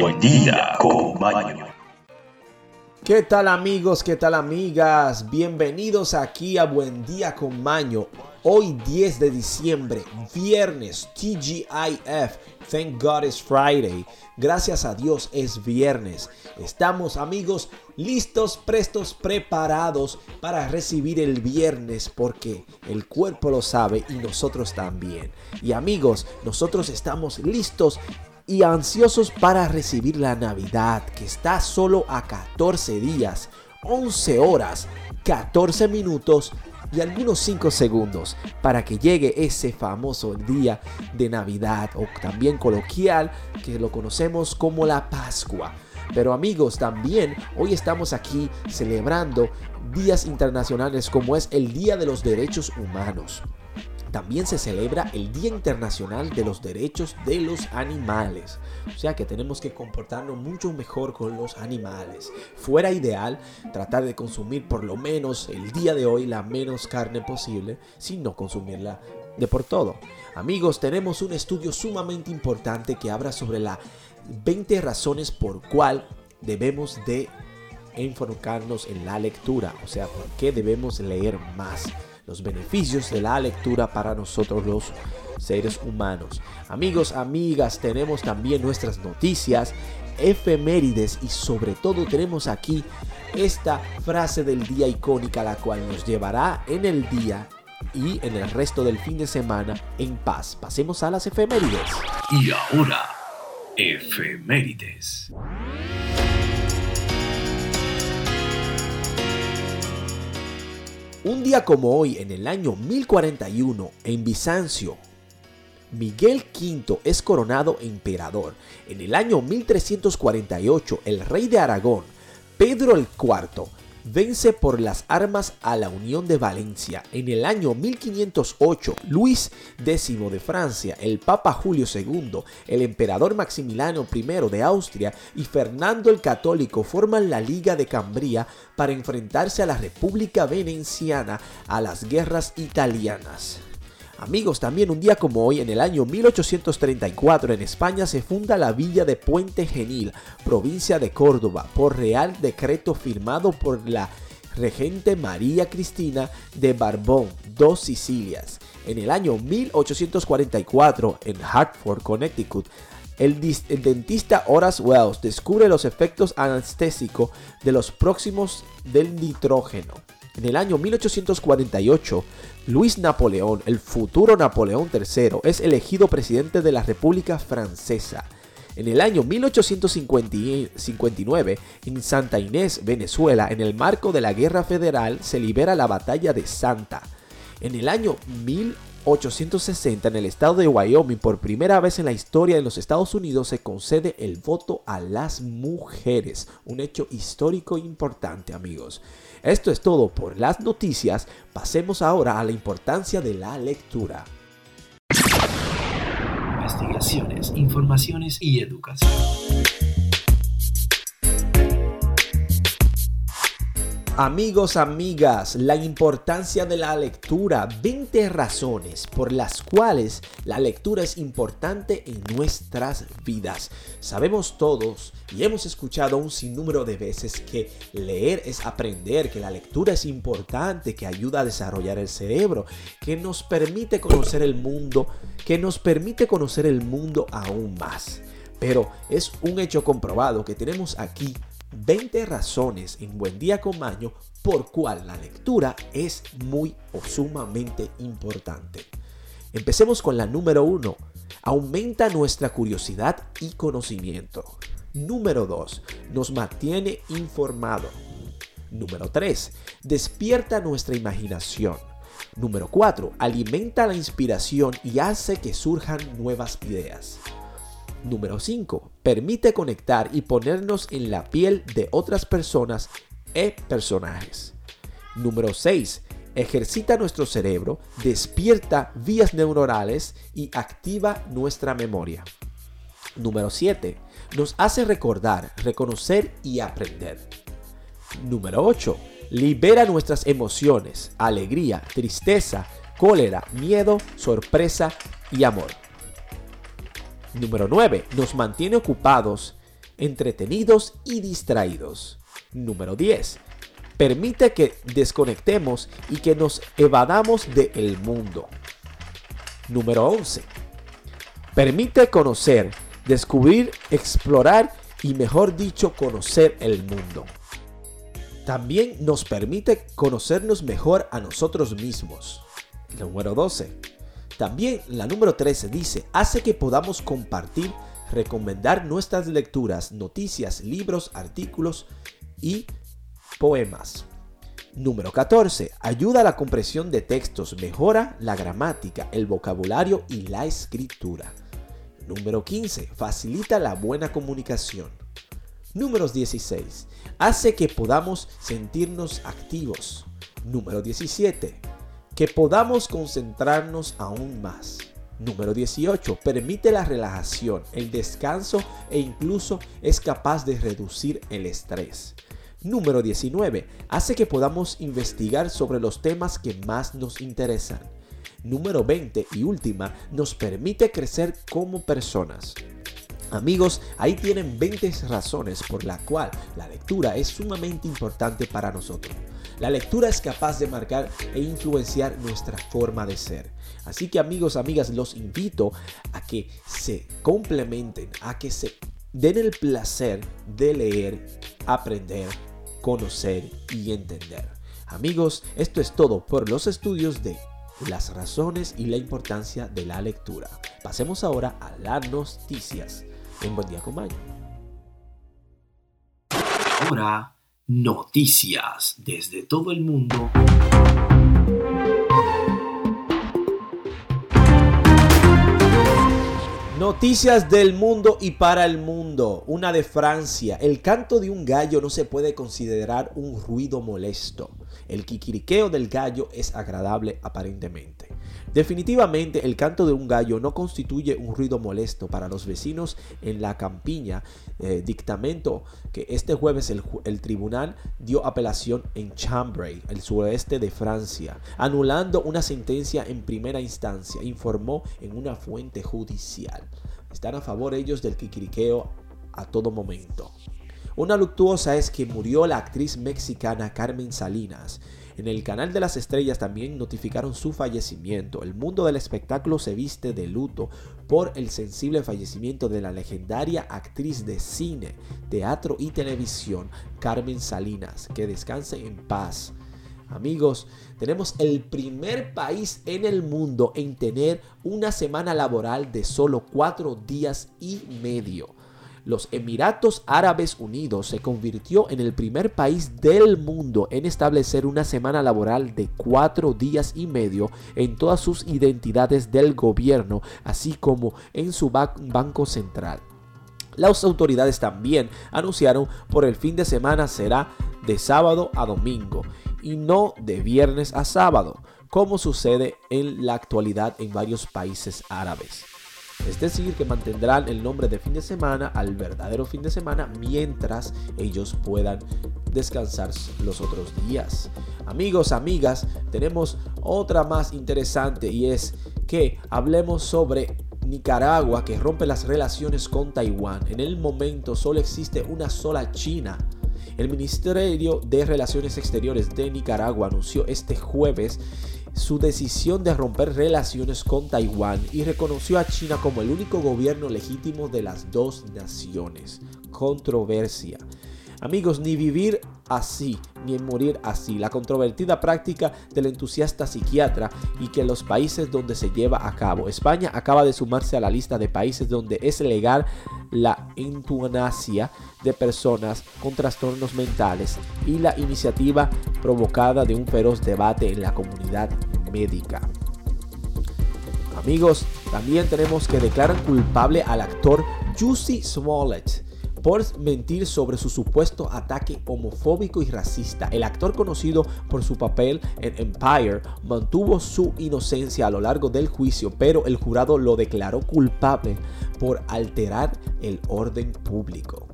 Buen día con Maño. ¿Qué tal amigos? ¿Qué tal amigas? Bienvenidos aquí a Buen Día con Maño. Hoy 10 de diciembre, viernes, TGIF, Thank God it's Friday. Gracias a Dios es viernes. Estamos amigos listos, prestos, preparados para recibir el viernes porque el cuerpo lo sabe y nosotros también. Y amigos, nosotros estamos listos y ansiosos para recibir la Navidad que está solo a 14 días, 11 horas, 14 minutos y algunos 5 segundos para que llegue ese famoso día de Navidad o también coloquial que lo conocemos como la Pascua. Pero amigos, también hoy estamos aquí celebrando días internacionales como es el Día de los Derechos Humanos también se celebra el Día Internacional de los Derechos de los Animales. O sea que tenemos que comportarnos mucho mejor con los animales. Fuera ideal tratar de consumir por lo menos el día de hoy la menos carne posible, sin no consumirla de por todo. Amigos, tenemos un estudio sumamente importante que habla sobre las 20 razones por cual debemos de enfocarnos en la lectura, o sea, por qué debemos leer más los beneficios de la lectura para nosotros los seres humanos. Amigos, amigas, tenemos también nuestras noticias, efemérides y sobre todo tenemos aquí esta frase del día icónica la cual nos llevará en el día y en el resto del fin de semana en paz. Pasemos a las efemérides. Y ahora, efemérides. Un día como hoy, en el año 1041, en Bizancio, Miguel V es coronado emperador. En el año 1348, el rey de Aragón, Pedro el IV, vence por las armas a la Unión de Valencia. En el año 1508, Luis X de Francia, el Papa Julio II, el emperador Maximiliano I de Austria y Fernando el Católico forman la Liga de Cambria para enfrentarse a la República Veneciana a las guerras italianas. Amigos, también un día como hoy, en el año 1834, en España se funda la villa de Puente Genil, provincia de Córdoba, por real decreto firmado por la regente María Cristina de Barbón, dos Sicilias. En el año 1844, en Hartford, Connecticut, el, el, dentista Horace Wells descubre los efectos anestésicos de los próximos del nitrógeno. En el año 1848, Luis Napoleón, el futuro Napoleón III, es elegido presidente de la República Francesa. En el año 1859, en Santa Inés, Venezuela, en el marco de la Guerra Federal, se libera la Batalla de Santa. En el año 1860, en el estado de Wyoming, por primera vez en la historia de los Estados Unidos, se concede el voto a las mujeres. Un hecho histórico importante, amigos. Esto es todo por las noticias. Pasemos ahora a la importancia de la lectura. Investigaciones, informaciones y educación. Amigos, amigas, la importancia de la lectura. 20 razones por las cuales la lectura es importante en nuestras vidas. Sabemos todos y hemos escuchado un sinnúmero de veces que leer es aprender, que la lectura es importante, que ayuda a desarrollar el cerebro, que nos permite conocer el mundo, que nos permite conocer el mundo aún más. Pero es un hecho comprobado que tenemos aquí 20 razones en Buen Día con Maño por cual la lectura es muy o sumamente importante. Empecemos con la número 1. Aumenta nuestra curiosidad y conocimiento. Número 2. Nos mantiene informado. Número 3. Despierta nuestra imaginación. Número 4. Alimenta la inspiración y hace que surjan nuevas ideas. Número 5. Permite conectar y ponernos en la piel de otras personas e personajes. Número 6. Ejercita nuestro cerebro, despierta vías neuronales y activa nuestra memoria. Número 7. Nos hace recordar, reconocer y aprender. Número 8. Libera nuestras emociones, alegría, tristeza, cólera, miedo, sorpresa y amor. Número 9. Nos mantiene ocupados entretenidos y distraídos. Número 10. Permite que desconectemos y que nos evadamos del mundo. Número 11. Permite conocer, descubrir, explorar y mejor dicho conocer el mundo. También nos permite conocernos mejor a nosotros mismos. Número 12. También la número 13 dice, hace que podamos compartir, recomendar nuestras lecturas, noticias, libros, artículos y poemas. Número 14. Ayuda a la compresión de textos, mejora la gramática, el vocabulario y la escritura. Número 15. Facilita la buena comunicación. Número 16. Hace que podamos sentirnos activos. Número 17. Que podamos concentrarnos aún más. Número 18. Permite la relajación, el descanso e incluso es capaz de reducir el estrés. Número 19. Hace que podamos investigar sobre los temas que más nos interesan. Número 20 y última, nos permite crecer como personas. Amigos, ahí tienen 20 razones por la cual la lectura es sumamente importante para nosotros. La lectura es capaz de marcar e influenciar nuestra forma de ser. Así que amigos, amigas, los invito a que se complementen, a que se den el placer de leer, aprender, conocer y entender. Amigos, esto es todo por los estudios de las razones y la importancia de la lectura. Pasemos ahora a las noticias en Buen Día con Mayo. Ahora, noticias desde todo el mundo. Noticias del mundo y para el mundo. Una de Francia. El canto de un gallo no se puede considerar un ruido molesto. El quiquiriqueo del gallo es agradable aparentemente. Definitivamente el canto de un gallo no constituye un ruido molesto para los vecinos en la campiña, eh, dictamento que este jueves el, el, tribunal dio apelación en Chambray, el sureste de Francia, anulando una sentencia en primera instancia, informó en una fuente judicial. Están a favor ellos del quiquiriqueo a todo momento. Una luctuosa es que murió la actriz mexicana Carmen Salinas. En el canal de las estrellas también notificaron su fallecimiento. El mundo del espectáculo se viste de luto por el sensible fallecimiento de la legendaria actriz de cine, teatro y televisión Carmen Salinas. Que descanse en paz. Amigos, tenemos el primer país en el mundo en tener una semana laboral de solo cuatro días y medio los Emiratos Árabes Unidos se convirtió en el primer país del mundo en establecer una semana laboral de cuatro días y medio en todas sus identidades del gobierno, así como en su banco central. Las autoridades también anunciaron por el fin de semana será de sábado a domingo y no de viernes a sábado, como sucede en la actualidad en varios países árabes. Es decir, que mantendrán el nombre de fin de semana al verdadero fin de semana mientras ellos puedan descansar los otros días. Amigos, amigas, tenemos otra más interesante y es que hablemos sobre Nicaragua que rompe las relaciones con Taiwán. En el momento solo existe una sola China. El Ministerio de Relaciones Exteriores de Nicaragua anunció este jueves su decisión de romper relaciones con Taiwán y reconoció a China como el único gobierno legítimo de las dos naciones. Controversia. Amigos, ni vivir así, ni morir así. La controvertida práctica del entusiasta psiquiatra y que los países donde se lleva a cabo. España acaba de sumarse a la lista de países donde es legal la eutanasia de personas con trastornos mentales y la iniciativa provocada de un feroz debate en la comunidad médica. Amigos, también tenemos que declarar culpable al actor Jussie Smollett por mentir sobre su supuesto ataque homofóbico y racista. El actor conocido por su papel en Empire mantuvo su inocencia a lo largo del juicio, pero el jurado lo declaró culpable por alterar el orden público.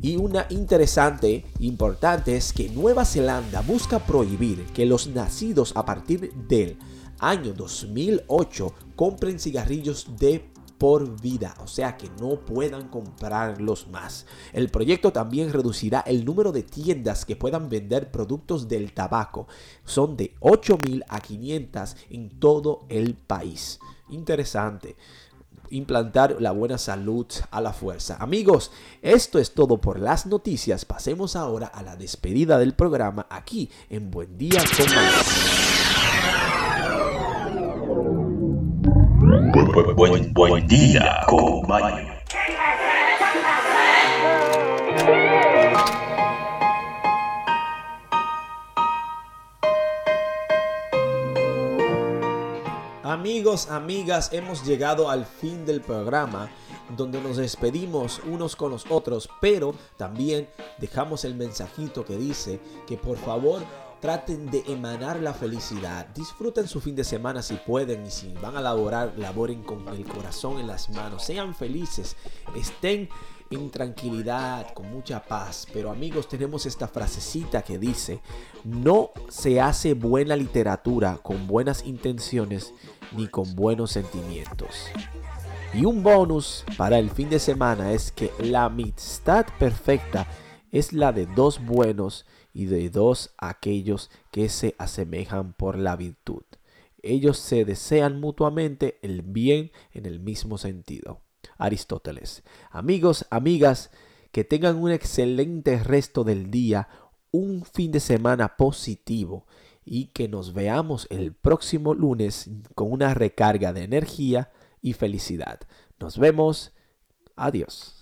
Y una interesante, importante es que Nueva Zelanda busca prohibir que los nacidos a partir del año 2008 compren cigarrillos de por vida, o sea que no puedan comprarlos más. El proyecto también reducirá el número de tiendas que puedan vender productos del tabaco. Son de 8.000 a 500 en todo el país. Interesante implantar la buena salud a la fuerza. Amigos, esto es todo por las noticias. Pasemos ahora a la despedida del programa aquí en Buen Día con Buen, buen, día con Amigos, amigas, hemos llegado al fin del programa donde nos despedimos unos con los otros, pero también dejamos el mensajito que dice que por favor traten de emanar la felicidad. Disfruten su fin de semana si pueden y si van a laborar, laboren con el corazón en las manos. Sean felices, estén en tranquilidad, con mucha paz. Pero amigos, tenemos esta frasecita que dice, no se hace buena literatura con buenas intenciones ni con buenos sentimientos. Y un bonus para el fin de semana es que la amistad perfecta es la de dos buenos y de dos aquellos que se asemejan por la virtud. Ellos se desean mutuamente el bien en el mismo sentido. Aristóteles. Amigos, amigas, que tengan un excelente resto del día, un fin de semana positivo y que nos veamos el próximo lunes con una recarga de energía y felicidad. Nos vemos. Adiós.